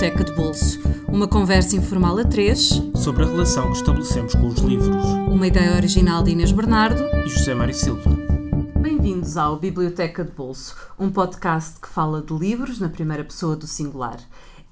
Biblioteca de Bolso. Uma conversa informal a três sobre a relação que estabelecemos com os livros. Uma ideia original de Inês Bernardo e José Mário Silva. Bem-vindos ao Biblioteca de Bolso, um podcast que fala de livros na primeira pessoa do singular.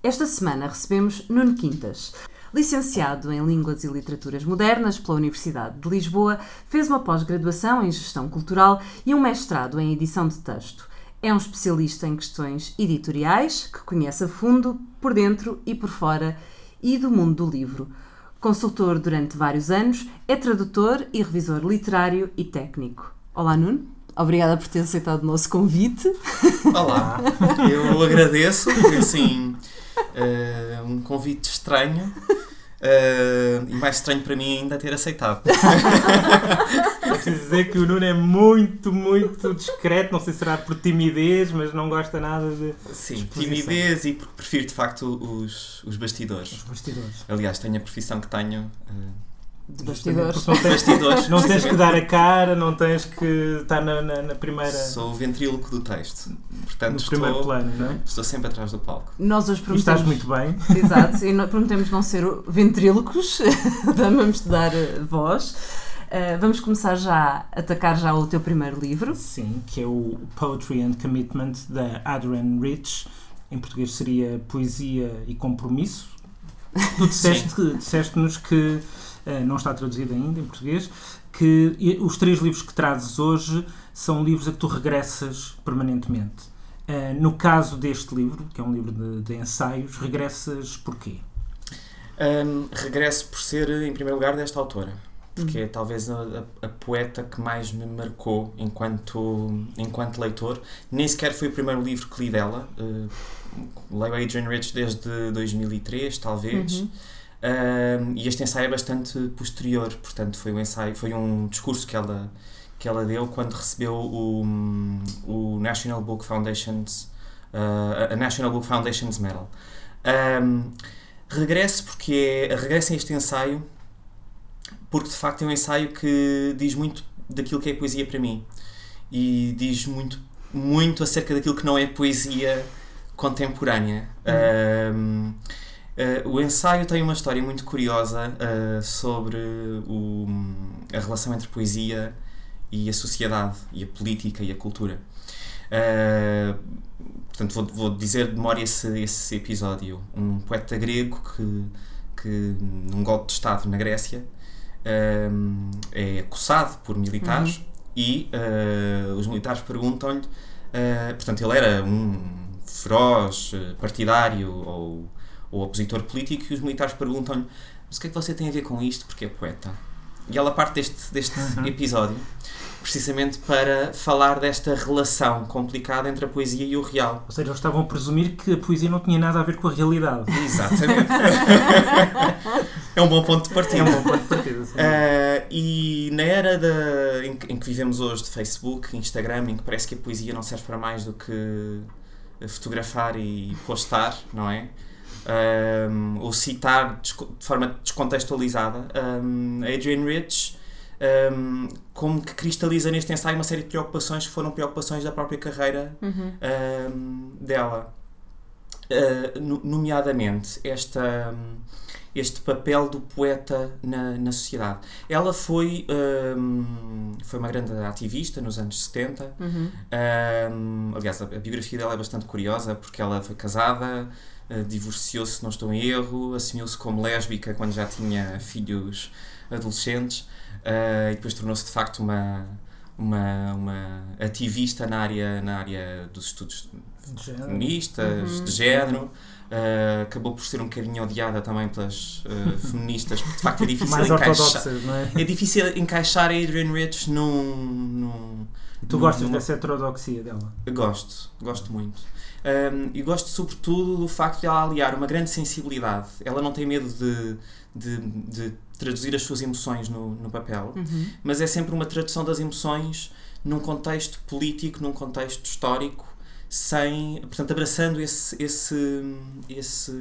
Esta semana recebemos Nuno Quintas. Licenciado em Línguas e Literaturas Modernas pela Universidade de Lisboa, fez uma pós-graduação em Gestão Cultural e um mestrado em Edição de Texto. É um especialista em questões editoriais que conhece a fundo, por dentro e por fora, e do mundo do livro. Consultor durante vários anos, é tradutor e revisor literário e técnico. Olá, Nuno. Obrigada por ter aceitado o nosso convite. Olá, eu agradeço, assim, uh, um convite estranho, Uh, e mais estranho para mim ainda é ter aceitado. Preciso dizer que o Nuno é muito, muito discreto, não sei se será por timidez, mas não gosta nada de. Sim, timidez e porque prefiro de facto os, os bastidores. Os bastidores. Aliás, tenho a profissão que tenho. Uh, de bastidores. Não tens, bastidores, não tens que dar a cara, não tens que estar na, na, na primeira. Sou o ventríloco do texto. Portanto, no estou, primeiro plano, não é? Estou sempre atrás do palco. Nós hoje prometemos. E estás muito bem. Exato, e prometemos não ser ventrílocos, vamos te dar eh, voz. Uh, vamos começar já a atacar já o teu primeiro livro. Sim, que é o Poetry and Commitment da Adrian Rich. Em português seria Poesia e Compromisso. Tu disseste-nos disseste que eh, não está traduzido ainda em português, que os três livros que trazes hoje são livros a que tu regressas permanentemente. Eh, no caso deste livro, que é um livro de, de ensaios, regressas porquê? Um, regresso por ser, em primeiro lugar, desta autora. Porque uhum. é talvez a, a, a, poeta que mais me marcou enquanto, enquanto leitor. Nem sequer foi o primeiro livro que li dela. Uh, leio Adrian Rich desde 2003, talvez. Uhum. Um, e este ensaio é bastante posterior, portanto foi um ensaio, foi um discurso que ela que ela deu quando recebeu o, o National Book Foundation's uh, a National Book Foundation's Medal. Um, regresso porque é, regresso a este ensaio porque de facto é um ensaio que diz muito daquilo que é poesia para mim e diz muito muito acerca daquilo que não é poesia contemporânea. Uhum. Um, Uh, o ensaio tem uma história muito curiosa uh, sobre o, a relação entre poesia e a sociedade, e a política e a cultura. Uh, portanto, vou, vou, dizer de memória esse, esse episódio. Um poeta grego que, que num golpe de Estado na Grécia, é acossado por militares uhum. e os militares perguntam-lhe. portanto, ele era um feroz partidário ou ou opositor político, e os militares perguntam-lhe: Mas o que é que você tem a ver com isto? Porque é poeta. E ela parte deste, deste uhum. episódio precisamente para falar desta relação complicada entre a poesia e o real. Ou seja, eles estavam a presumir que a poesia não tinha nada a ver com a realidade. Exatamente. é um bom ponto de partida. É um bom ponto de partida. Uh, e na era em, em, que vivemos hoje de Facebook, Instagram, em que parece que a poesia não serve para mais do que fotografar e postar, não é? Um, ou citar de forma descontextualizada, um, Adrian Rich um, como que cristaliza neste ensaio uma série de preocupações que foram preocupações da própria carreira uhum. um, dela. Uh, nomeadamente esta, este papel do poeta na, na sociedade. Ela foi, um, foi uma grande ativista nos anos 70. Uhum. aliás, a, a biografia dela é bastante curiosa porque ela foi casada, uh, divorciou-se, não estou em erro, assumiu-se como lésbica quando já tinha filhos adolescentes uh, e depois tornou-se de facto uma, uma, uma ativista na área, na área dos estudos de feministas, uhum. de género. Uh, acabou por ser um bocadinho odiada também pelas uh, feministas, porque de facto é difícil encaixar. É? é? difícil encaixar a Adrian Rich num. num tu num, gostas numa... dessa heterodoxia dela? Gosto, gosto muito. Um, e gosto sobretudo do facto de ela aliar uma grande sensibilidade. Ela não tem medo de, de, de traduzir as suas emoções no, no papel, uhum. mas é sempre uma tradução das emoções num contexto político, num contexto histórico, sem, portanto, abraçando esse, esse, esse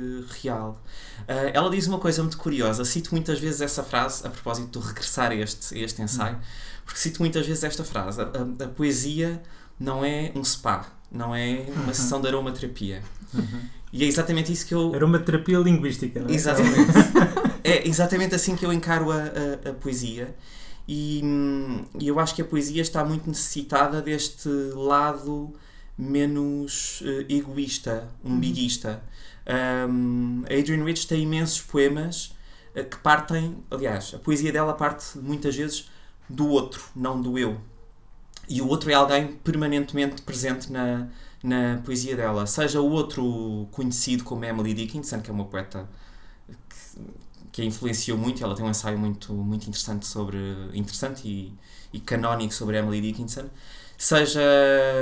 real. Uh, ela diz uma coisa muito curiosa, cito muitas vezes essa frase a propósito de regressar a este, a este ensaio, uhum. porque cito muitas vezes esta frase: a, a, a poesia não é um spa não é uma uhum. sessão de aromaterapia. Uhum. E é exatamente isso que eu. Era uma terapia linguística, não é? Exatamente. é exatamente assim que eu encaro a, a, a poesia. E, hum, e eu acho que a poesia está muito necessitada deste lado menos uh, egoísta, umbiguista. Um, a Adrienne Rich tem imensos poemas uh, que partem, aliás, a poesia dela parte muitas vezes do outro, não do eu. E o outro é alguém permanentemente presente na, na poesia dela. Seja o outro conhecido como Emily Dickinson, que é uma poeta que, a influenciou muito, ela tem um ensaio muito, muito interessante sobre interessante e, e canónico sobre Emily Dickinson seja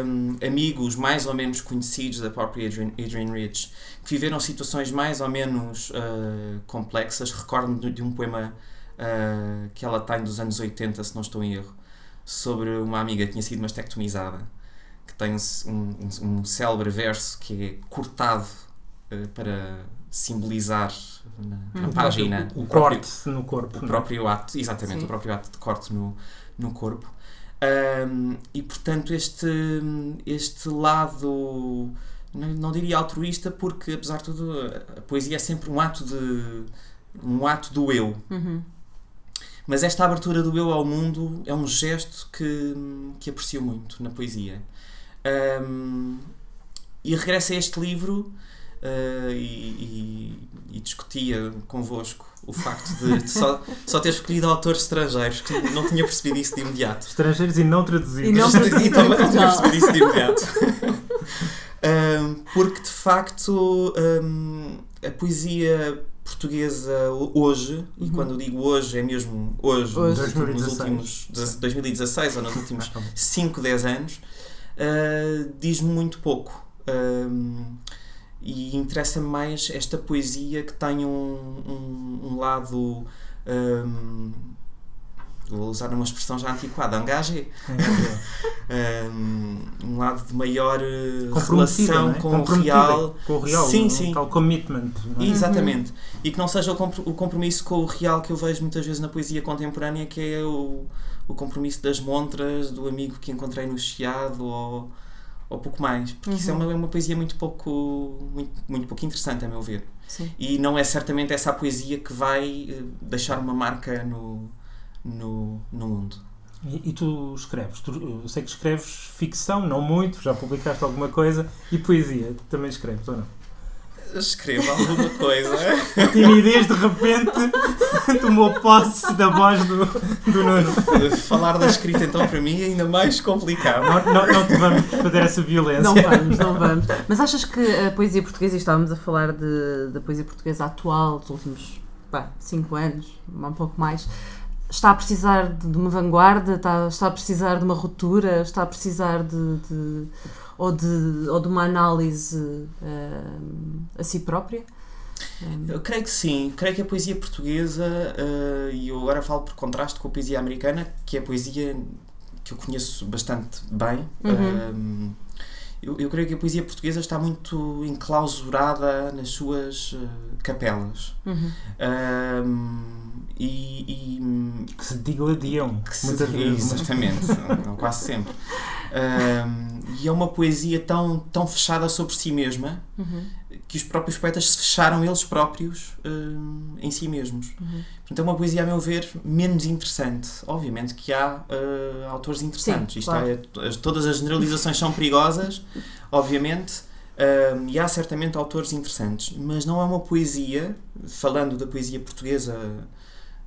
hum, amigos mais ou menos conhecidos da própria Adrienne, Adrienne Rich, que viveram situações mais ou menos uh, complexas. Recordo-me de, de, um poema uh, que ela tem dos anos 80, se não estou em erro, sobre uma amiga que tinha sido mastectomizada, que tem um, um, um célebre verso que é cortado uh, para simbolizar na, na página o, o, o próprio, corte no corpo. O próprio ato, exatamente, Sim. o próprio ato de corte no, no corpo. Um, e portanto, este, este lado, não, não, diria altruísta, porque apesar de tudo, a poesia é sempre um ato, de, um ato do eu. Uhum. Mas esta abertura do eu ao mundo é um gesto que, que aprecio muito na poesia. Um, e regressa a este livro uh, e, e, e, discutia convosco o facto de, de só, só ter escolhido autores estrangeiros, que não tinha percebido isso de imediato. Estrangeiros e não traduzidos. E, não traduzidos. e também não tinha percebido isso de imediato. um, porque de facto um, a poesia portuguesa hoje, uhum. e quando digo hoje é mesmo hoje, hoje. Nos, nos últimos 2016 ou nos últimos 5, 10 anos, uh, diz-me muito pouco. Um, e interessa-me mais esta poesia que tem um, um, um lado. Um, vou usar uma expressão já antiquada, engagé. um, um lado de maior eh, relação é? com o real. Com o real, sim, um, sim. tal commitment. É? Exatamente. E que não seja o compromisso com o real que eu vejo muitas vezes na poesia contemporânea, que é o, o compromisso das montras, do amigo que encontrei no Chiado ou ou pouco mais, porque uhum. isso é uhum. uma, é uma poesia muito pouco, muito, muito pouco interessante, a meu ver. Sim. E não é certamente essa a poesia que vai eh, deixar uma marca no, no, no mundo. E, e, tu escreves? Tu, eu sei que escreves ficção, não muito, já publicaste alguma coisa, e poesia, também escreves ou não? escreva alguma coisa. A timidez de repente tomou posse da voz do, do Nuno. Falar da escrita então para mim é ainda mais complicado. Não, não, não te vamos fazer essa violência. Não vamos, não vamos. Mas achas que a poesia portuguesa, e estávamos a falar de, da poesia portuguesa atual dos últimos 5 anos, um pouco mais, está a precisar de uma vanguarda, está, está a precisar de uma ruptura, está a precisar de, de ou de, ou de uma análise uh, a si própria? Eu creio que sim, creio que a poesia portuguesa, uh, e eu agora falo por contraste com a poesia americana, que é a poesia que eu conheço bastante bem. Uhum. Uh, eu, eu, creio que a poesia portuguesa está muito enclausurada nas suas uh, capelas. Uhum. E, e, que se digladiam muitas vezes. Exatamente, quase sempre. e é uma poesia tão, tão fechada sobre si mesma uhum. Que os próprios poetas se fecharam eles próprios em si mesmos. Uhum. Portanto, é uma poesia, a meu ver, menos interessante. Obviamente que há uh, autores interessantes. Sim, Isto claro. é, todas as generalizações são perigosas, obviamente. Uh, e há certamente autores interessantes, mas não é uma poesia, falando da poesia portuguesa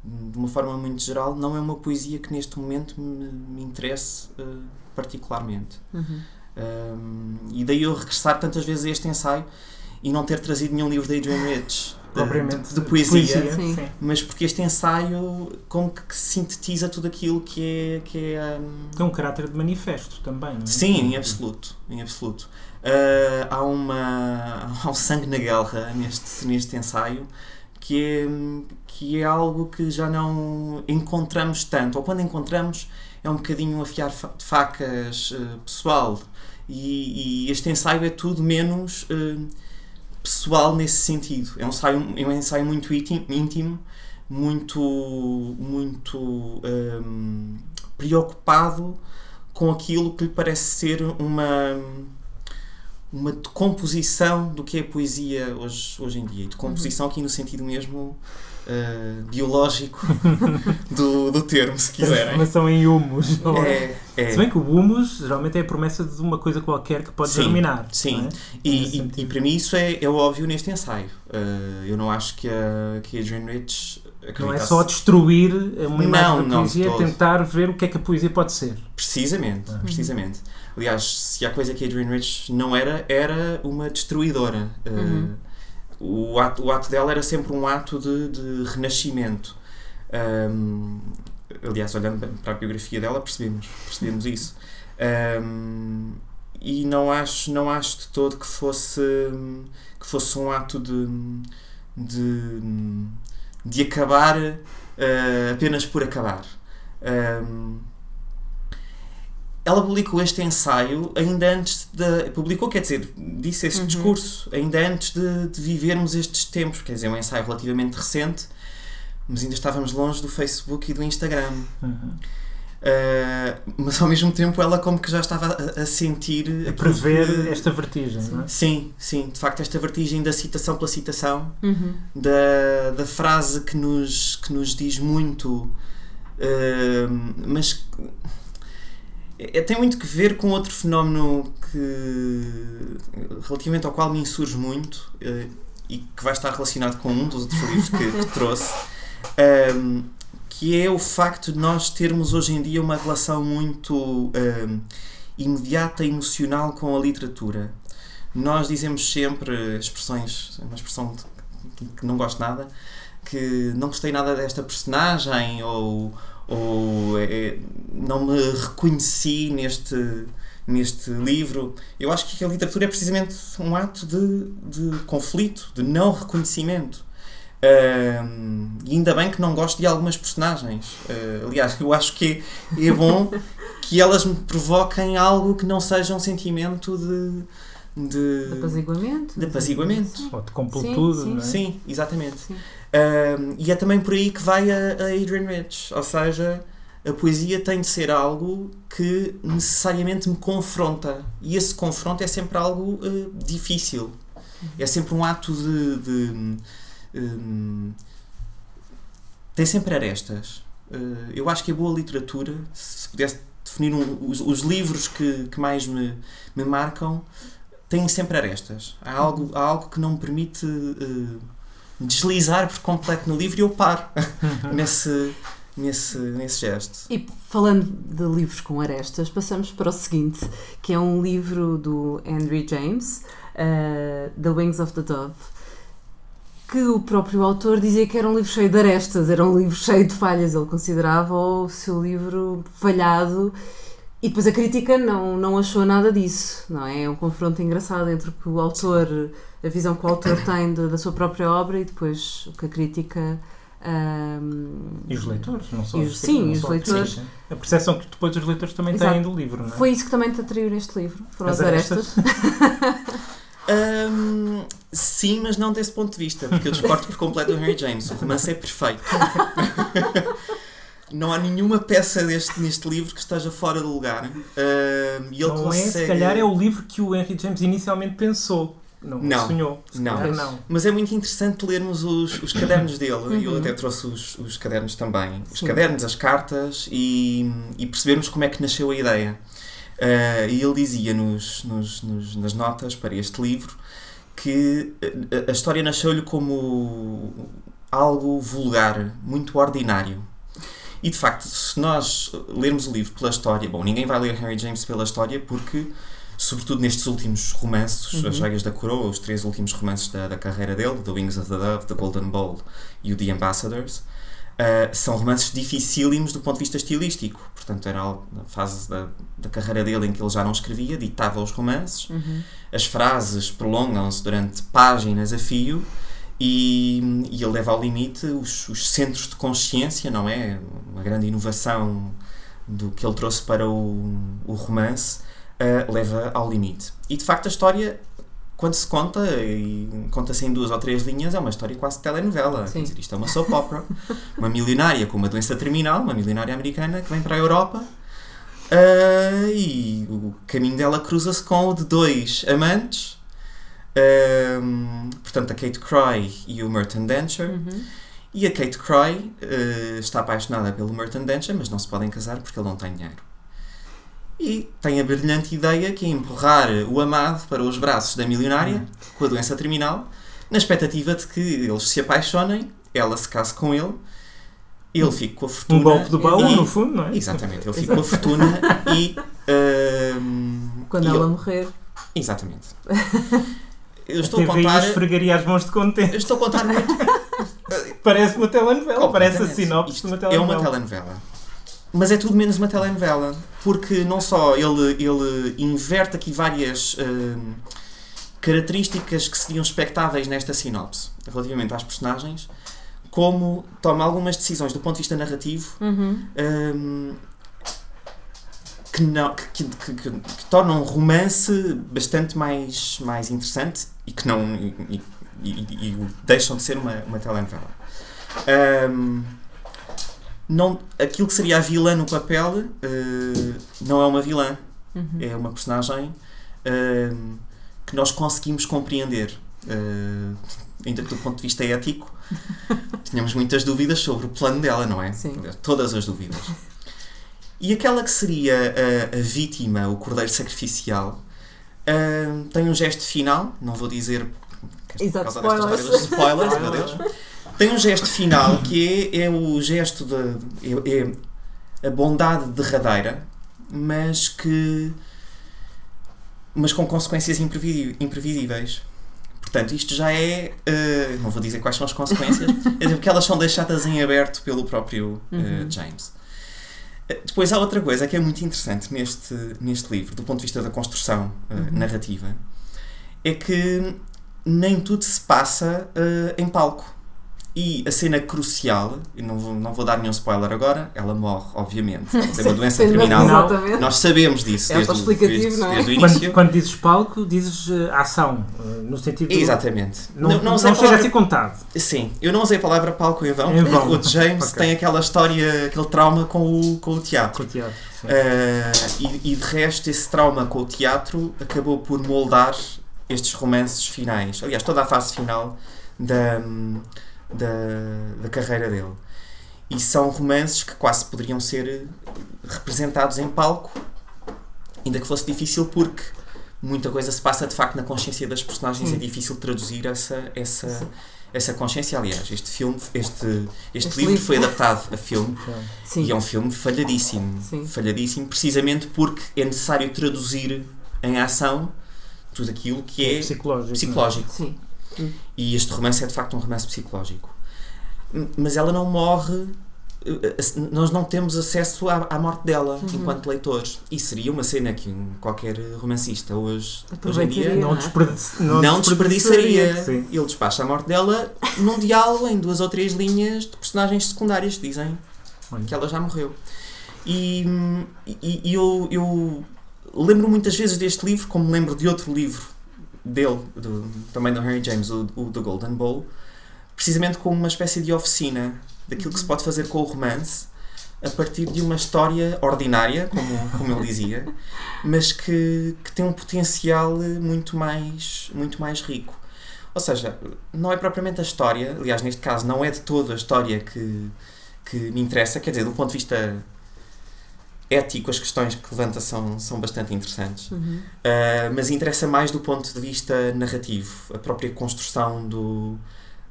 de uma forma muito geral, não é uma poesia que neste momento me, me interesse uh, particularmente. Uhum. Um, e daí eu regressar tantas vezes a este ensaio e não ter trazido nenhum livro da Adrian Rich de, de, poesia, poesia. Mas porque este ensaio como que sintetiza tudo aquilo que é que é um... tem um caráter de manifesto também não é? sim em absoluto em absoluto. Uh, há uma há um sangue na guerra neste neste ensaio que é que é algo que já não encontramos tanto. Ou quando encontramos é um bocadinho um afiar de facas uh, pessoal. E, e, este ensaio é tudo menos uh, pessoal nesse sentido. É um ensaio, é um ensaio muito íntimo, muito, muito um, preocupado com aquilo que lhe parece ser uma uma decomposição do que é poesia hoje, hoje em dia. E decomposição aqui no sentido mesmo uh, biológico do, do termo, se quiserem. Transformação em humus. não é? É, é. Se bem que o humus geralmente é a promessa de uma coisa qualquer que pode Sim, germinar. sim. não é? E, e- e para mim isso é, é óbvio neste ensaio. Uh, eu não acho que a, que a Adrienne Rich Não é só destruir uma imagem Não, da não, poesia, é todo. tentar ver o que é que a poesia pode ser. Precisamente, Uhum. precisamente. Aliás, se há coisa que a Adrienne Rich não era, era uma destruidora. Uh, Uhum. O, ato, o ato dela era sempre um ato de, de renascimento. Um, aliás, olhando para a biografia dela, percebemos, percebemos isso. Um, e não acho, não acho de todo que fosse, que fosse um ato de, de, de acabar uh, apenas por acabar. Um, ela publicou este ensaio ainda antes de. Publicou, quer dizer, disse este Uhum. discurso ainda antes de, de vivermos estes tempos. Quer dizer, é um ensaio relativamente recente, mas ainda estávamos longe do Facebook e do Instagram. Uhum. Uh, mas ao mesmo tempo ela como que já estava a, a sentir A prever que- esta vertigem, não é? Sim, sim, de facto esta vertigem da citação pela citação Uhum. da, da frase que nos, que nos diz muito, uh, mas é, tem muito que ver com outro fenómeno que relativamente ao qual me insurge muito uh, e que vai estar relacionado com um dos outros livros que, que trouxe, um, que é o facto de nós termos hoje em dia uma relação muito um, imediata e emocional com a literatura. Nós dizemos sempre expressões, uma expressão de- que não gosto nada, que não gostei nada desta personagem ou, ou é, não me reconheci neste, neste livro. Eu acho que a literatura é precisamente um ato de, de conflito, de não reconhecimento. E ainda bem que não gosto de algumas personagens. Ah, aliás, eu acho que é, é bom que elas me provoquem algo que não seja um sentimento de. De de apaziguamento. de apaziguamento. Sim. Ou de completude, Sim, sim. não é? Sim, exatamente. Sim. Um, e é também por aí que vai a, a Adrian Rich. Ou seja, a poesia tem de ser algo que necessariamente me confronta. E esse confronto é sempre algo uh, difícil. É sempre um ato de. de, um, tem sempre arestas. Uh, eu acho que a boa literatura, se pudesse definir um- os, os livros que, que mais me, me marcam, têm sempre arestas. Há algo, há algo que não me permite. uh, deslizar por completo no livro e eu paro nesse, nesse, nesse gesto. E falando de livros com arestas, passamos para o seguinte, que é um livro do Henry James, uh, The Wings of the Dove, que o próprio autor dizia que era um livro cheio de arestas, era um livro cheio de falhas. Ele considerava o seu livro falhado e depois a crítica não, não achou nada disso, não é? É um confronto engraçado entre o que o autor, a visão que o autor tem da, da sua própria obra e depois o que a crítica. ahm, E os leitores, não só E os- sim, não e os leitores. A percepção que depois os leitores também Exato. têm do livro, não é? Foi isso que também te atraiu neste livro? Foram As as arestas? Hum, sim, mas não desse ponto de vista, porque eu discordo por completo do Henry James. O romance é perfeito. Não há nenhuma peça deste, neste livro que esteja fora do lugar. Hum, e ele não consegue... é, se calhar é o livro que o Henry James inicialmente pensou. Não, Não. sonhou. Se Não. calhar não. Mas é muito interessante lermos os, os cadernos dele. e Eu Uhum. até trouxe os, os cadernos também. Os Sim. cadernos, as cartas e, e percebermos como é que nasceu a ideia. Ah, e ele dizia nos, nos- nos- nas notas para este livro que a, a história nasceu-lhe como algo vulgar, muito ordinário. E de facto, se nós lermos o livro pela história, bom, ninguém vai ler Henry James pela história porque, sobretudo nestes últimos romances, Uhum. As Joias da Coroa, os três últimos romances da, da carreira dele, The Wings of the Dove, The Golden Bowl e o The Ambassadors, ah, são romances dificílimos do ponto de vista estilístico. Portanto, era na fase da, da carreira dele em que ele já não escrevia, ditava os romances, Uhum. as frases prolongam-se durante páginas a fio e, e ele leva ao limite os, os centros de consciência, não é? Uma grande inovação do que ele trouxe para o, o romance, ah, leva ao limite. E de facto a história, quando se conta, e conta-se em duas ou três linhas, é uma história quase de telenovela. Sim. Quer dizer, isto é uma soap opera. uma milionária com uma doença terminal, uma milionária americana que vem para a Europa Uh, e o caminho dela cruza-se com o de dois amantes, um, portanto, a Kate Croy e o Merton Densher. Uhum. E a Kate Croy uh, está apaixonada pelo Merton Densher, mas não se podem casar porque ele não tem dinheiro. E tem a brilhante ideia que é empurrar o amado para os braços da milionária, com a doença terminal, na expectativa de que eles se apaixonem, ela se case com ele, ele fique com a fortuna. Um golpe de baú, e- no fundo, não é? Exatamente, ele fica com a fortuna e. ahm, Quando e ela ele- morrer. Exatamente. Eu A estou a TVI contar. esfregaria as mãos de contente. Eu estou a contar muito. Parece uma telenovela, parece a sinopse Isto de uma É telenovela. uma telenovela. Mas é tudo menos uma telenovela. Porque não só ele, ele inverte aqui várias ahm, características que seriam expectáveis nesta sinopse relativamente às personagens, como toma algumas decisões do ponto de vista narrativo Uhum. hum, que, não, que, que, que- que- tornam um romance bastante mais, mais interessante e que não e, e- e- e deixam de ser uma, uma telenovela. Hum, não, aquilo que seria a vilã no papel eh, não é uma vilã, Uhum. é uma personagem hum, que nós conseguimos compreender. eh, ainda que do ponto de vista ético, tínhamos muitas dúvidas sobre o plano dela, não é? Sim. Todas as dúvidas. E aquela que seria a, a vítima, o cordeiro sacrificial, hum, tem um gesto final, não vou dizer por Exato, causa desta spoilers. história dos spoilers, meu Deus. Tem um gesto final que é, é o gesto de. É, é a bondade derradeira, mas que. mas com consequências imprevisíveis. Portanto, isto já é. eh, não vou dizer quais são as consequências, é porque elas são deixadas em aberto pelo próprio Uhum. James. Eh, Depois há outra coisa que é muito interessante neste, neste livro, do ponto de vista da construção eh, Uhum. narrativa, é que nem tudo se passa eh, em palco. E a cena crucial, e não vou, não vou dar nenhum spoiler agora, ela morre, obviamente. Ela tem uma doença terminal. Exatamente. Nós sabemos disso É desde, o- desde, não é? desde o início. Quando, quando dizes palco, dizes eh, ação, eh, no sentido. Exatamente. Não, não, usei a chega a ser contado. Sim, eu não usei a palavra palco em vão, Em porque vão. o de James Ok. tem aquela história, aquele trauma com o, com o teatro. Com o teatro. Ah, e, e de resto, esse trauma com o teatro acabou por moldar estes romances finais. Aliás, toda a fase final da, da, da carreira dele. E são romances que quase poderiam ser representados em palco, ainda que fosse difícil, porque muita coisa se passa de facto na consciência das personagens. Sim. É difícil traduzir essa, essa, Sim. essa consciência. Aliás, este filme, este, este, Este livro livro. foi adaptado a filme. Sim. E é um filme falhadíssimo. Sim. Falhadíssimo, precisamente porque é necessário traduzir em ação tudo aquilo que é psicológico. psicológico. Sim. E este romance é de facto um romance psicológico. Mas ela não morre. Nós não temos acesso à, à morte dela Uhum. enquanto leitores. E seria uma cena que um- qualquer romancista hoje, hoje em dia Não, é? desperdiç- não, não desperdiçaria. Sim. Ele despacha a morte dela num diálogo em duas ou três linhas de personagens secundárias que dizem Olha. que ela já morreu. E, e- e eu, eu lembro muitas vezes deste livro, como me lembro de outro livro dele, do- também do Henry James, o, o The Golden Bowl, precisamente como uma espécie de oficina daquilo que se pode fazer com o romance a partir de uma história ordinária, como, como ele dizia, mas que, que tem um potencial muito mais, muito mais rico. Ou seja, não é propriamente a história, aliás, neste caso, não é de toda a história que, que me interessa, quer dizer, do ponto de vista ético, as questões que levanta são, são bastante interessantes. Uhum. Uh, mas interessa mais do ponto de vista narrativo, a própria construção do,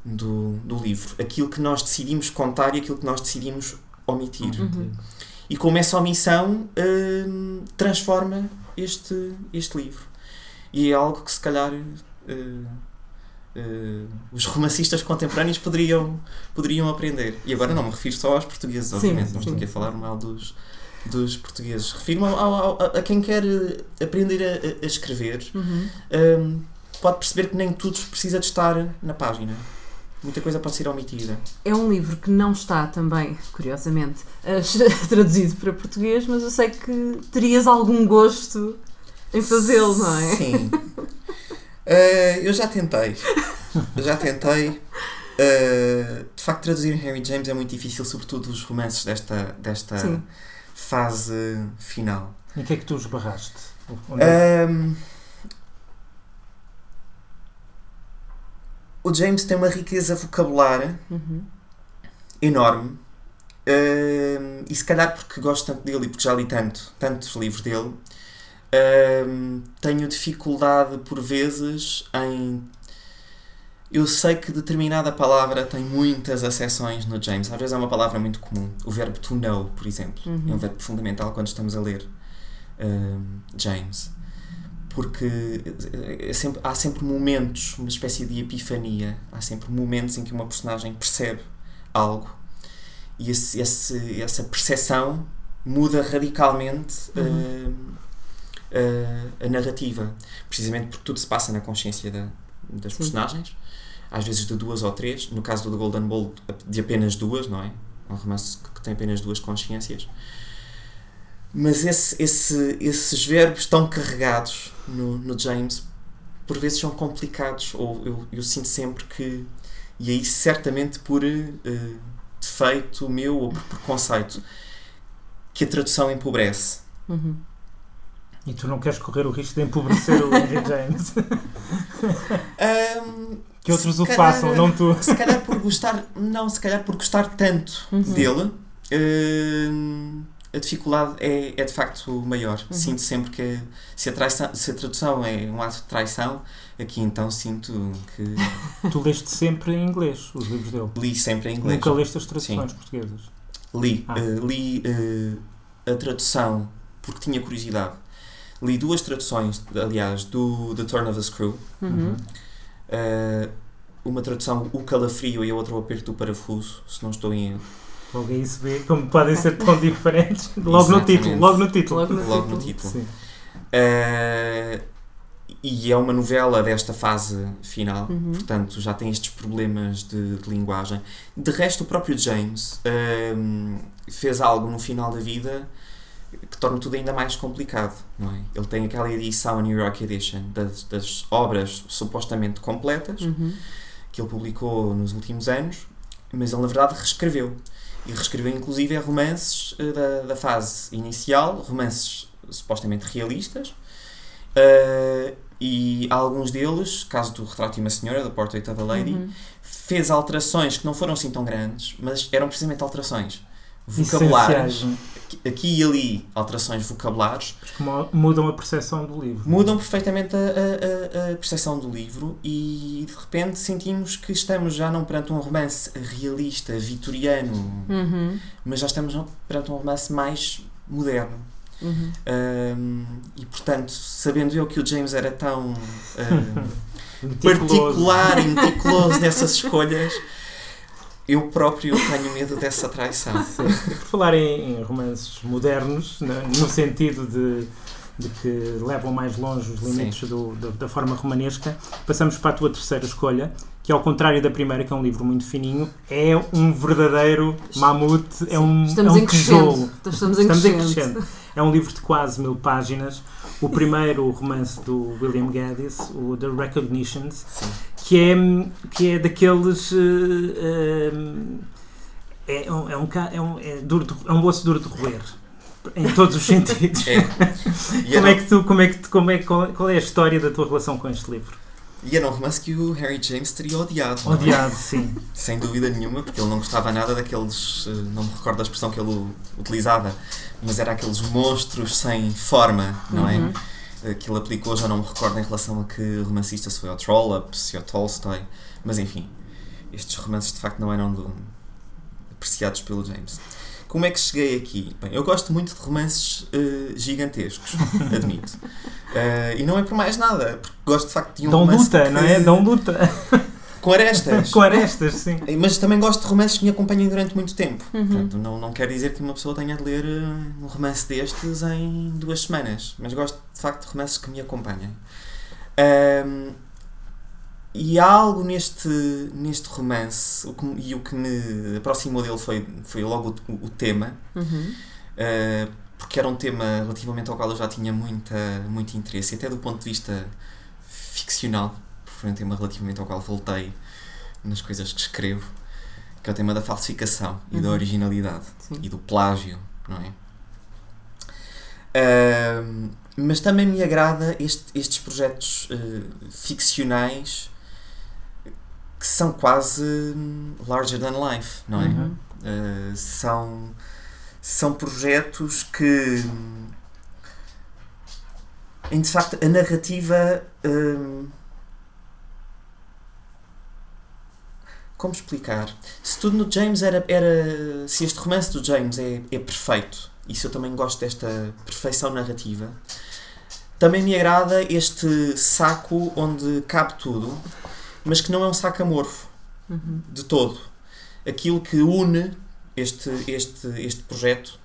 do, do livro, aquilo que nós decidimos contar e aquilo que nós decidimos omitir. Uhum. E como essa omissão hum, transforma este, este livro. E é algo que se calhar uh, uh, os romancistas contemporâneos poderiam, poderiam aprender. E agora não me refiro só aos portugueses, Sim, obviamente, não estou sim, aqui a sim. falar mal dos, dos portugueses. Refiro-me a quem quer uh, aprender a, a- escrever. Uhum. Hum, pode perceber que nem tudo precisa de estar na página. Muita coisa pode ser omitida. É um livro que não está também, curiosamente, traduzido para português, mas eu sei que terias algum gosto em fazê-lo, não é? Sim. Eh, eu já tentei. Eu já tentei. Eh, de facto, traduzir Henry James é muito difícil, sobretudo os romances desta, desta Sim. Fase final. E o que é que tu esbarraste? É? Ahm, o James tem uma riqueza vocabular Uhum. enorme. Ahm, e se calhar porque gosto tanto dele e porque já li tanto, tantos livros dele, ahm, tenho dificuldade por vezes em. Eu sei que determinada palavra tem muitas acessões no James. Às vezes é uma palavra muito comum. O verbo to know, por exemplo, Uhum. é um verbo fundamental quando estamos a ler ahm, James. Porque é sempre- há sempre momentos, uma espécie de epifania, há sempre momentos em que uma personagem percebe algo e esse, esse- essa percepção muda radicalmente Uhum. uh, uh, a narrativa. Precisamente porque tudo se passa na consciência da- das Sim. personagens, às vezes de duas ou três. No caso do The Golden Bowl, de apenas duas, não é? É um romance que tem apenas duas consciências. Mas esse, esse- esses verbos tão carregados no, no James, por vezes são complicados, ou eu, eu sinto sempre que. E aí, certamente por eh, defeito meu ou por preconceito, que a tradução empobrece. Uhum. E tu não queres correr o risco de empobrecer o Henry James? Ahm, Que outros se o calhar- façam, não tu. Se calhar por gostar, não, se calhar por gostar tanto Uhum. dele, hum, a dificuldade é, é de facto maior. Uhum. Sinto sempre que se a, traição, se a tradução é um ato de traição, aqui então sinto que Tu leste sempre em inglês os livros dele. li sempre em inglês. Nunca leste as traduções portuguesas. Li, Ah. eh, li eh, a tradução porque tinha curiosidade. Li duas traduções, aliás, do The Turn of the Screw. Uhum. Eh, uma tradução O Calafrio e a outra O Aperto do Parafuso, se não estou em erro. Logo aí se vê como podem ser tão diferentes. Logo no título, logo no título. Logo no Logo no título. título. Sim. Eh, e é uma novela desta fase final, Uhum. portanto já tem estes problemas de, de linguagem. De resto, o próprio James ehm, fez algo no final da vida que torna tudo ainda mais complicado, não é? Ele tem aquela edição, a New York Edition, das, das obras supostamente completas, Uhum. que ele publicou nos últimos anos, mas ele na verdade reescreveu. E reescreveu inclusive romances eh, da, da fase inicial, romances supostamente realistas, eh, e alguns deles, caso do Retrato de uma Senhora, da Portrait of a Lady, Uhum. fez alterações que não foram assim tão grandes, mas eram precisamente alterações vocabulares. Essenciais, Aqui e ali, alterações vocabulares, que mudam a percepção do livro. mudam perfeitamente a, a, a, percepção do livro e de repente sentimos que estamos já não perante um romance realista, vitoriano, Uhum. mas já estamos perante um romance mais moderno. Uhum. Ahm, e portanto, sabendo eu que o James era tão Meticuloso. particular e meticuloso nessas escolhas, eu próprio tenho medo dessa traição. Sim. E por falar em, em romances modernos, né, no sentido de, de que levam mais longe os limites do- da, da forma romanesca, passamos para a tua terceira escolha, que ao contrário da primeira, que é um livro muito fininho, é um verdadeiro mamute, é um, Estamos é um em tijolo. crescendo. Estamos em Estamos em crescendo. É um livro de quase mil páginas. O primeiro romance do William Gaddis, o The Recognitions, Sim. Que é, que é daqueles. eh, eh, é, um, é, um, é, um, é, duro de, é um osso duro de roer. Em todos os sentidos. É. E Como é que tu, como é que tu, como é, qual, qual é a história da tua relação com este livro? e era um romance que o Harry James teria odiado. é? Odiado, sim. Sem dúvida nenhuma, porque ele não gostava nada daqueles. eh, Não me recordo da expressão que ele utilizava, mas era aqueles monstros sem forma, não Uhum. é? Que ele aplicou, já não me recordo em relação a que romancista, se foi ao Trollope, se ao Tolstoy, mas enfim, estes romances de facto não eram do- apreciados pelo James. Como é que cheguei aqui? Bem, eu gosto muito de romances eh, gigantescos, admito. Eh, e não é por mais nada, porque gosto de facto de um Dão romance luta, que- não é? Dão luta. Com arestas. Com arestas, sim. Mas também gosto de romances que me acompanhem durante muito tempo. Uhum. Portanto, não, não quer dizer que uma pessoa tenha de ler eh, um romance destes em duas semanas. Mas gosto de facto de romances que me acompanhem. Ahm, e há algo neste, neste romance, o que, e o que me aproximou dele foi, foi logo o, o tema, Uhum. Uh, porque era um tema relativamente ao qual eu já tinha muita, muito interesse, até do ponto de vista ficcional, foi um tema relativamente ao qual voltei nas coisas que escrevo, que é o tema da falsificação e da Uhum. originalidade Sim. e do plágio, não é? Ahm, mas também me agrada este- estes projetos eh, ficcionais que são quase hum, larger than life, não é? Uhum. Uh, são, são projetos que hum, em de facto a narrativa hum, como explicar? Se tudo no James era, era se este romance do James é, é perfeito, e se eu também gosto desta perfeição narrativa, também me agrada este saco onde cabe tudo, mas que não é um saco amorfo Uhum. de todo. Aquilo que une este, este, este projeto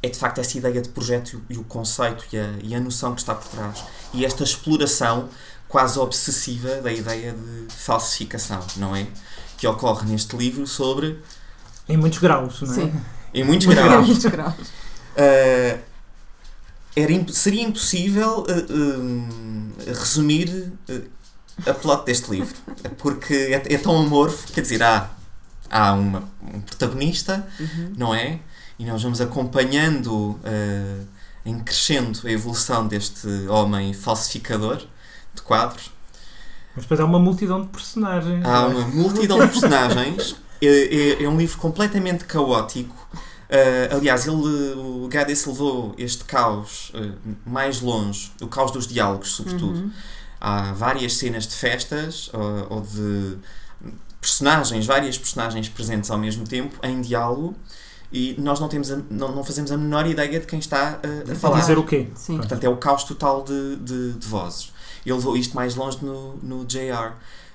é de facto essa ideia de projeto e o conceito e a, e a noção que está por trás. E esta exploração quase obsessiva da ideia de falsificação, não é? Que ocorre neste livro sobre, Em muitos graus, não é? Sim. em muitos Muito graus, Muitos graus. Uh, era imp- seria impossível uh, um, resumir uh, a plot deste livro porque é, é tão amorfo quer dizer há, há uma, um protagonista Uhum. não é? e nós vamos acompanhando uh, em crescendo a evolução deste homem falsificador de quadros Mas depois há uma multidão de personagens. Há é? uma multidão de personagens. É, é- é um livro completamente caótico. Uh, aliás, ele, o Gaddis levou este caos uh, mais longe, o caos dos diálogos, sobretudo. Uhum. Há várias cenas de festas uh, ou de personagens, várias personagens presentes ao mesmo tempo, em diálogo, e nós não, temos a- não, não fazemos a menor ideia de quem está uh, a A falar. dizer o quê? Sim. Portanto, é o caos total de, de, de vozes. Ele levou isto mais longe no, no JR,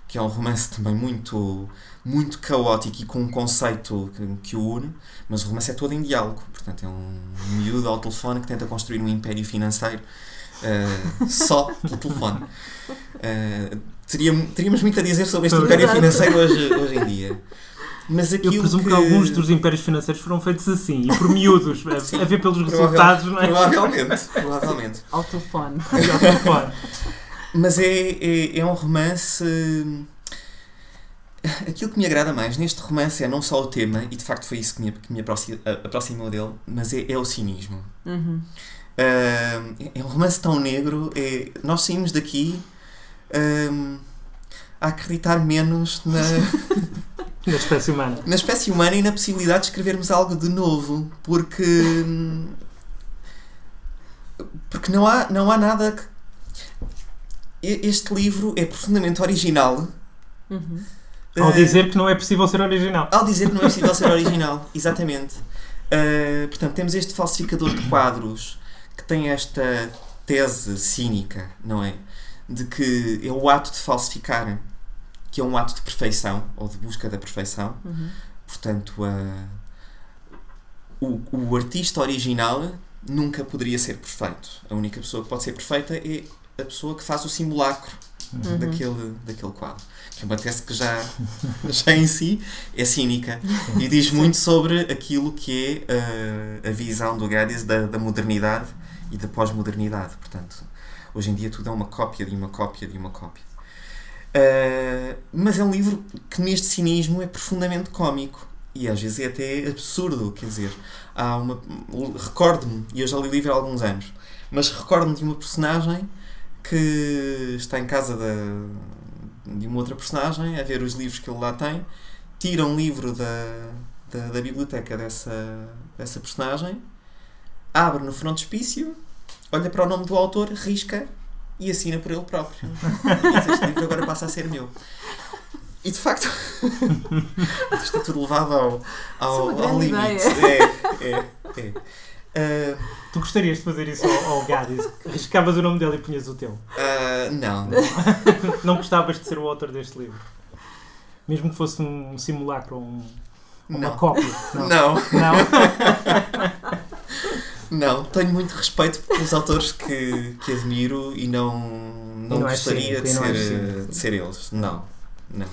que é um romance também muito, muito caótico e com um conceito que, que o une, mas o romance é todo em diálogo. Portanto, é um miúdo ao telefone que tenta construir um império financeiro eh, só pelo telefone. Eh, teria, teríamos muito a dizer sobre este Exato. império financeiro hoje, hoje em dia. Mas Eu aquilo presumo que... que alguns dos impérios financeiros foram feitos assim, e por miúdos, a- a ver pelos resultados, não é? Provavelmente, provavelmente. Ao telefone. Ao telefone. Mas é, é, é um romance. hum, Aquilo que me agrada mais neste romance é não só o tema, e de facto foi isso que me, que me aproximou dele, mas é, é o cinismo. Uhum. Hum, é um romance tão negro. É, nós saímos daqui hum, a acreditar menos na, Na espécie humana. na espécie humana e na possibilidade de escrevermos algo de novo, porque hum, porque não há, não há nada que este livro é profundamente original Uhum. Ao Eh, dizer que não é possível ser original. ao dizer que não é possível ser original, exatamente. Uh, portanto, temos este falsificador de quadros que tem esta tese cínica, não é? De que é o ato de falsificar, que é um ato de perfeição, ou de busca da perfeição. Uhum. Portanto, uh, o, o artista original nunca poderia ser perfeito. A única pessoa que pode ser perfeita é a pessoa que faz o simulacro Uhum. daquele, daquele quadro. Que uma tese que já, já em si é cínica e diz muito sobre aquilo que é uh, a visão do Gaddis da, da modernidade e da pós-modernidade. Portanto, hoje em dia tudo é uma cópia de uma cópia de uma cópia. Uh, mas é um livro que neste cinismo é profundamente cómico e às vezes é até absurdo, quer dizer, há uma recordo-me, e eu já li o livro há alguns anos, mas recordo-me de uma personagem que está em casa da, de uma outra personagem a ver os livros que ele lá tem, tira um livro da, da, da biblioteca dessa, dessa personagem, abre no frontispício, olha para o nome do autor, risca e assina por ele próprio. Diz, este livro agora passa a ser meu. E de facto, isto tudo levado ao, Isso é ao, ao limite. É, é, é. Ah, Tu gostarias de fazer isso ao, ao Gaddis? Arriscavas o nome dele e punhas o teu. ah, não, Não gostavas de ser o autor deste livro? Mesmo que fosse um simulacro ou um- uma não. cópia? Não. Não, Não? não, tenho muito respeito pelos autores que, que admiro e não, não, E não és gostaria cínico, de, não ser, cínico. de ser eles. Não, não.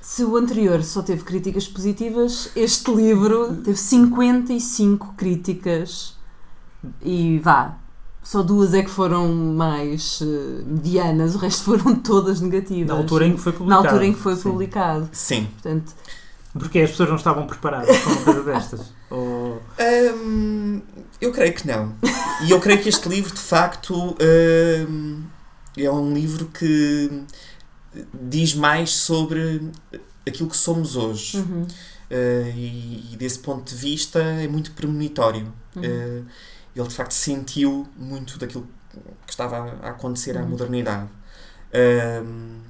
Se o anterior só teve críticas positivas, este livro teve 55 críticas e vá. Só duas é que foram mais eh, medianas, o resto foram todas negativas. Na altura em que foi Na publicado. altura em que foi Sim. publicado. Sim. Portanto, Porque as pessoas não estavam preparadas para uma coisa destas. Ou... Hum, Eu creio que não. E eu creio que este livro, de facto, hum, é um livro que diz mais sobre aquilo que somos hoje. Uhum. Uh, e, e, desse ponto de vista é muito premonitório. Uhum. Uh, ele de facto sentiu muito daquilo que estava a acontecer à Uhum. modernidade. Um,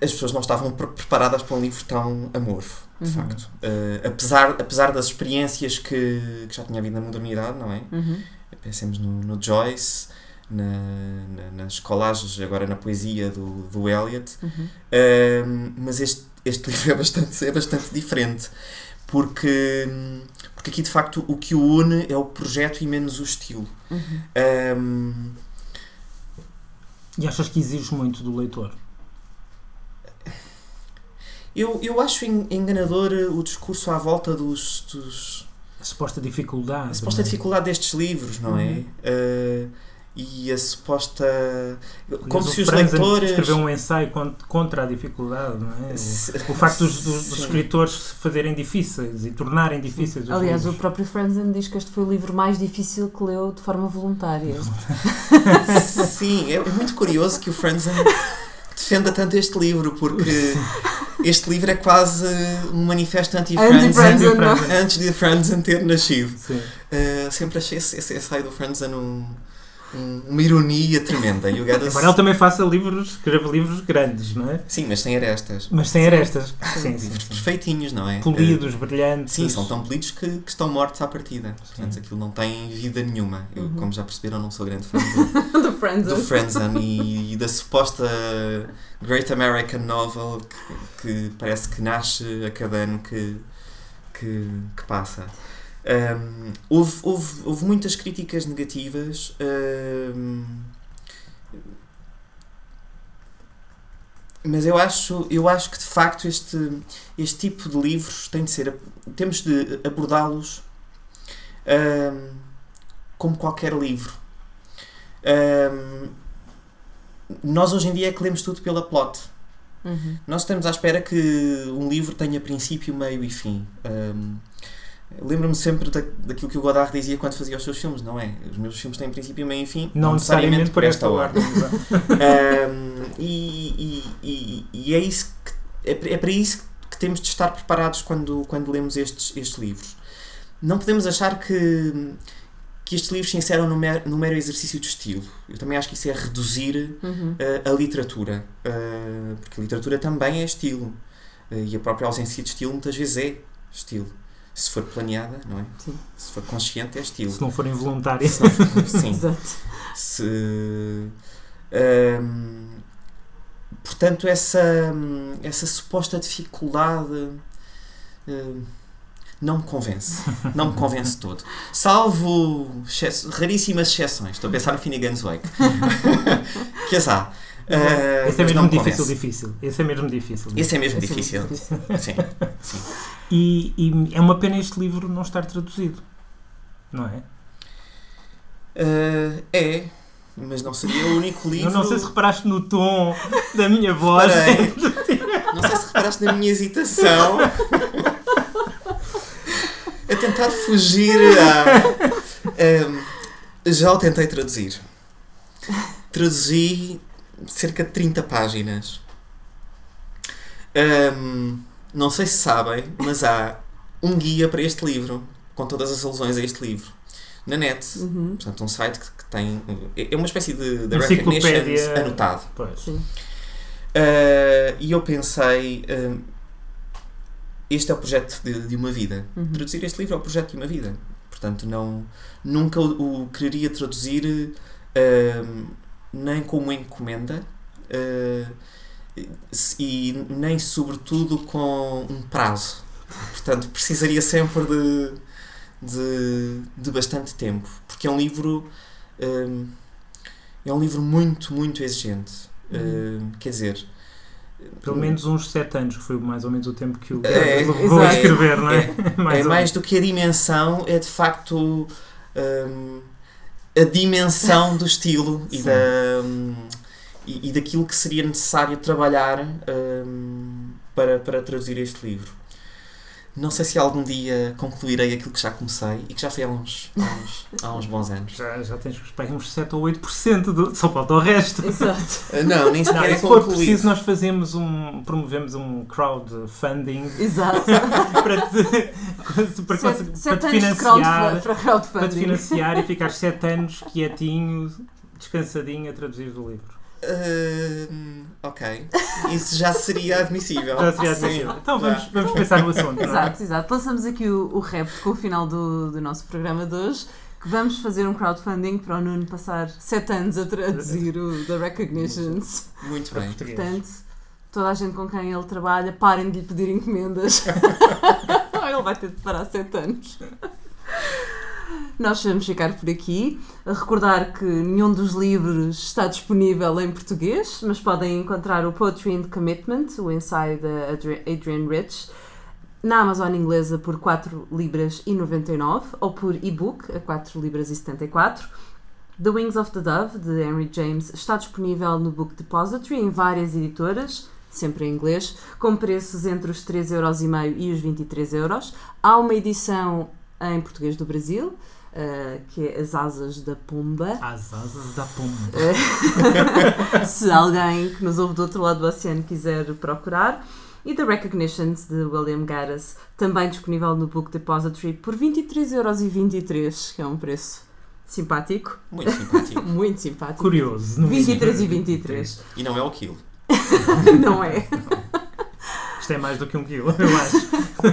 as pessoas não estavam pre- preparadas para um livro tão amorfo, de Uhum. facto. Uh, apesar, apesar das experiências que, que já tinha havido na modernidade, não é? Uhum. Pensemos no, no Joyce, na, na- nas colagens, agora na poesia do, do Eliot. Uhum. Um, mas este, este livro é bastante, é bastante diferente porque, porque aqui de facto o que o une é o projeto e menos o estilo. Uhum. Um, E achas que exige muito do leitor? eu, eu acho en- enganador o discurso à volta dos, dos A suposta dificuldade. a suposta é? dificuldade destes livros, não é? Uhum. Uh, e a suposta. Como Aliás, se o os Franzen leitores. escreveu um ensaio con- contra a dificuldade, não é? O- O facto dos, dos- dos escritores se fazerem difíceis e tornarem difíceis os Aliás, o livros. próprio Franzen diz que este foi o livro mais difícil que leu de forma voluntária. Sim, é, é muito curioso que o Franzen defenda tanto este livro, porque este livro é quase um manifesto anti-Franzen Anti-Franzen, antes de Franzen ter nascido. Sim. Uh, sempre achei esse, esse ensaio do Franzen um- uma ironia tremenda. E o ele também faça livros, escreva livros grandes, não é? Sim, mas sem arestas. Mas sem arestas. Sim, sim, Livros sim. perfeitinhos, não é? Polidos, brilhantes. Sim, são tão polidos que, que estão mortos à partida. Portanto, aquilo não tem vida nenhuma. Eu, Uhum. como já perceberam, não sou grande fã do, do Franzen. do Friendzone e, e da suposta Great American Novel que, que parece que nasce a cada ano que, que, que passa. Um, houve, houve, houve muitas críticas negativas. um, mas eu acho, eu acho que de facto este, este tipo de livros tem de ser. Temos de abordá-los um, como qualquer livro. Nós hoje em dia é que lemos tudo pela plot. Uhum. Nós estamos à espera que um livro tenha princípio, meio e fim. Lembro-me sempre da, daquilo que o Godard dizia quando fazia os seus filmes, não é? Os meus filmes têm princípio, meio e fim, Não necessariamente por esta ordem. exato. um, e, e, e, e é, isso que, é, é para isso que temos de estar preparados quando, quando lemos estes, estes livros. Não podemos achar que, que estes livros se inseram no mero, no mero exercício de estilo. Eu também acho que isso é reduzir Uhum. uh, a literatura. Uh, porque a literatura também é estilo. Uh, e a própria ausência de estilo muitas vezes é estilo. Se for planeada, não é? Sim. Se for consciente, é estilo. Se não forem voluntários. Se não for- sim. Exato. Se, hum, portanto, essa, hum, essa suposta dificuldade hum, não me convence. Não me convence todo. Salvo raríssimas exceções. Estou a pensar no Finnegan's Wake. que as há. Uh, Esse é mesmo me difícil, difícil. Esse é mesmo difícil. Esse é mesmo Esse é difícil. muito difícil. Sim, sim. E, e é uma pena este livro não estar traduzido. Não é? Uh, é, mas não seria o único livro. Eu não sei se reparaste no tom da minha voz. Não sei se reparaste na minha hesitação a tentar fugir a. Ehm, já o tentei traduzir. Traduzi cerca de 30 páginas. Ehm, não sei se sabem, mas há um guia para este livro, com todas as alusões a este livro, na net. Uhum. Portanto, um site que, que tem. É uma espécie de, de recognitions anotado. Pois. Uh, e eu pensei, um, este é o projeto de, de uma vida. Uhum. Traduzir este livro é o projeto de uma vida. Portanto, não, nunca o, o quereria traduzir um, nem como encomenda uh, e nem, sobretudo, com um prazo. Portanto, precisaria sempre de, de, de bastante tempo. Porque é um livro. um, é um livro muito, muito exigente. Uh, quer dizer, Pelo menos uns 7 anos, que foi mais ou menos o tempo que o É, levou a escrever, não é? é ou mais do que a dimensão, é de facto um, a dimensão do estilo e, da, um, e, e daquilo que seria necessário trabalhar um, para, para traduzir este livro. Não sei se algum dia concluirei aquilo que já comecei e que já foi há uns, há uns, há uns bons anos. Já, já tens bem uns 7 ou 8%, do, só falta o resto. Exato. Uh, Não, nem Não, sequer é se for concluído. preciso, nós fazemos um, promovemos um crowdfunding Exato. para te, para te, para Sete, te sete anos de crowdfunding. financiar, para para te financiar e ficar 7 anos quietinho, descansadinho a traduzir o livro. Uh, ok. Isso já seria admissível. Já seria Sim. admissível. Então Já. vamos, vamos pensar no assunto. não é? Exato, exato. Lançamos aqui o, o repto com o final do, do nosso programa de hoje. Que vamos fazer um crowdfunding para o Nuno passar 7 anos a traduzir o The Recognitions. Muito Para bem. Portanto, toda a gente com quem ele trabalha, parem de lhe pedir encomendas. ele vai ter de parar 7 anos. Nós vamos ficar por aqui. A recordar que nenhum dos livros está disponível em português, mas podem encontrar o Poetry and Commitment, o ensaio da Adri- Adrienne Rich, na Amazon inglesa por 4 libras e 99 ou por e-book a 4 libras e 74. The Wings of the Dove, de Henry James, está disponível no Book Depository em várias editoras, sempre em inglês, com preços entre os 3,5€ e os 23€. Há uma edição em português do Brasil, eh, que é As Asas da Pomba. Às asas da pomba. Se alguém que nos ouve do outro lado do oceano quiser procurar. E The Recognitions, de William Gaddis, também disponível no Book Depository por 23,23€, que é um preço simpático, Muito simpático. muito simpático. Curioso. no 23 e mínimo. 23. E não é o quilo. Não é? Isto é mais do que um quilo, eu acho.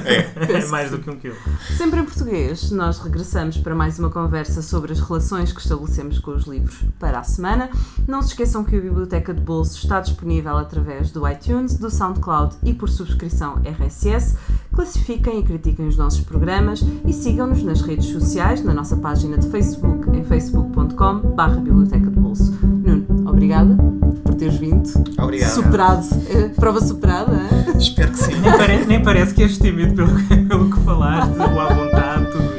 É. É mais do que um quilo. Sempre em português, nós regressamos para mais uma conversa sobre as relações que estabelecemos com os livros para a semana. Não se esqueçam que a Biblioteca de Bolso está disponível através do iTunes, do SoundCloud e por subscrição RSS. Classifiquem e critiquem os nossos programas e sigam-nos nas redes sociais, na nossa página de Facebook, em facebook.com.br Biblioteca de Bolso. Nuno, obrigada por teres vindo. Obrigado. Superado. Eh, Prova superada, hein? Espero que sim. Nem, pare- nem parece que és tímido pelo, pelo que falaste, ou à vontade.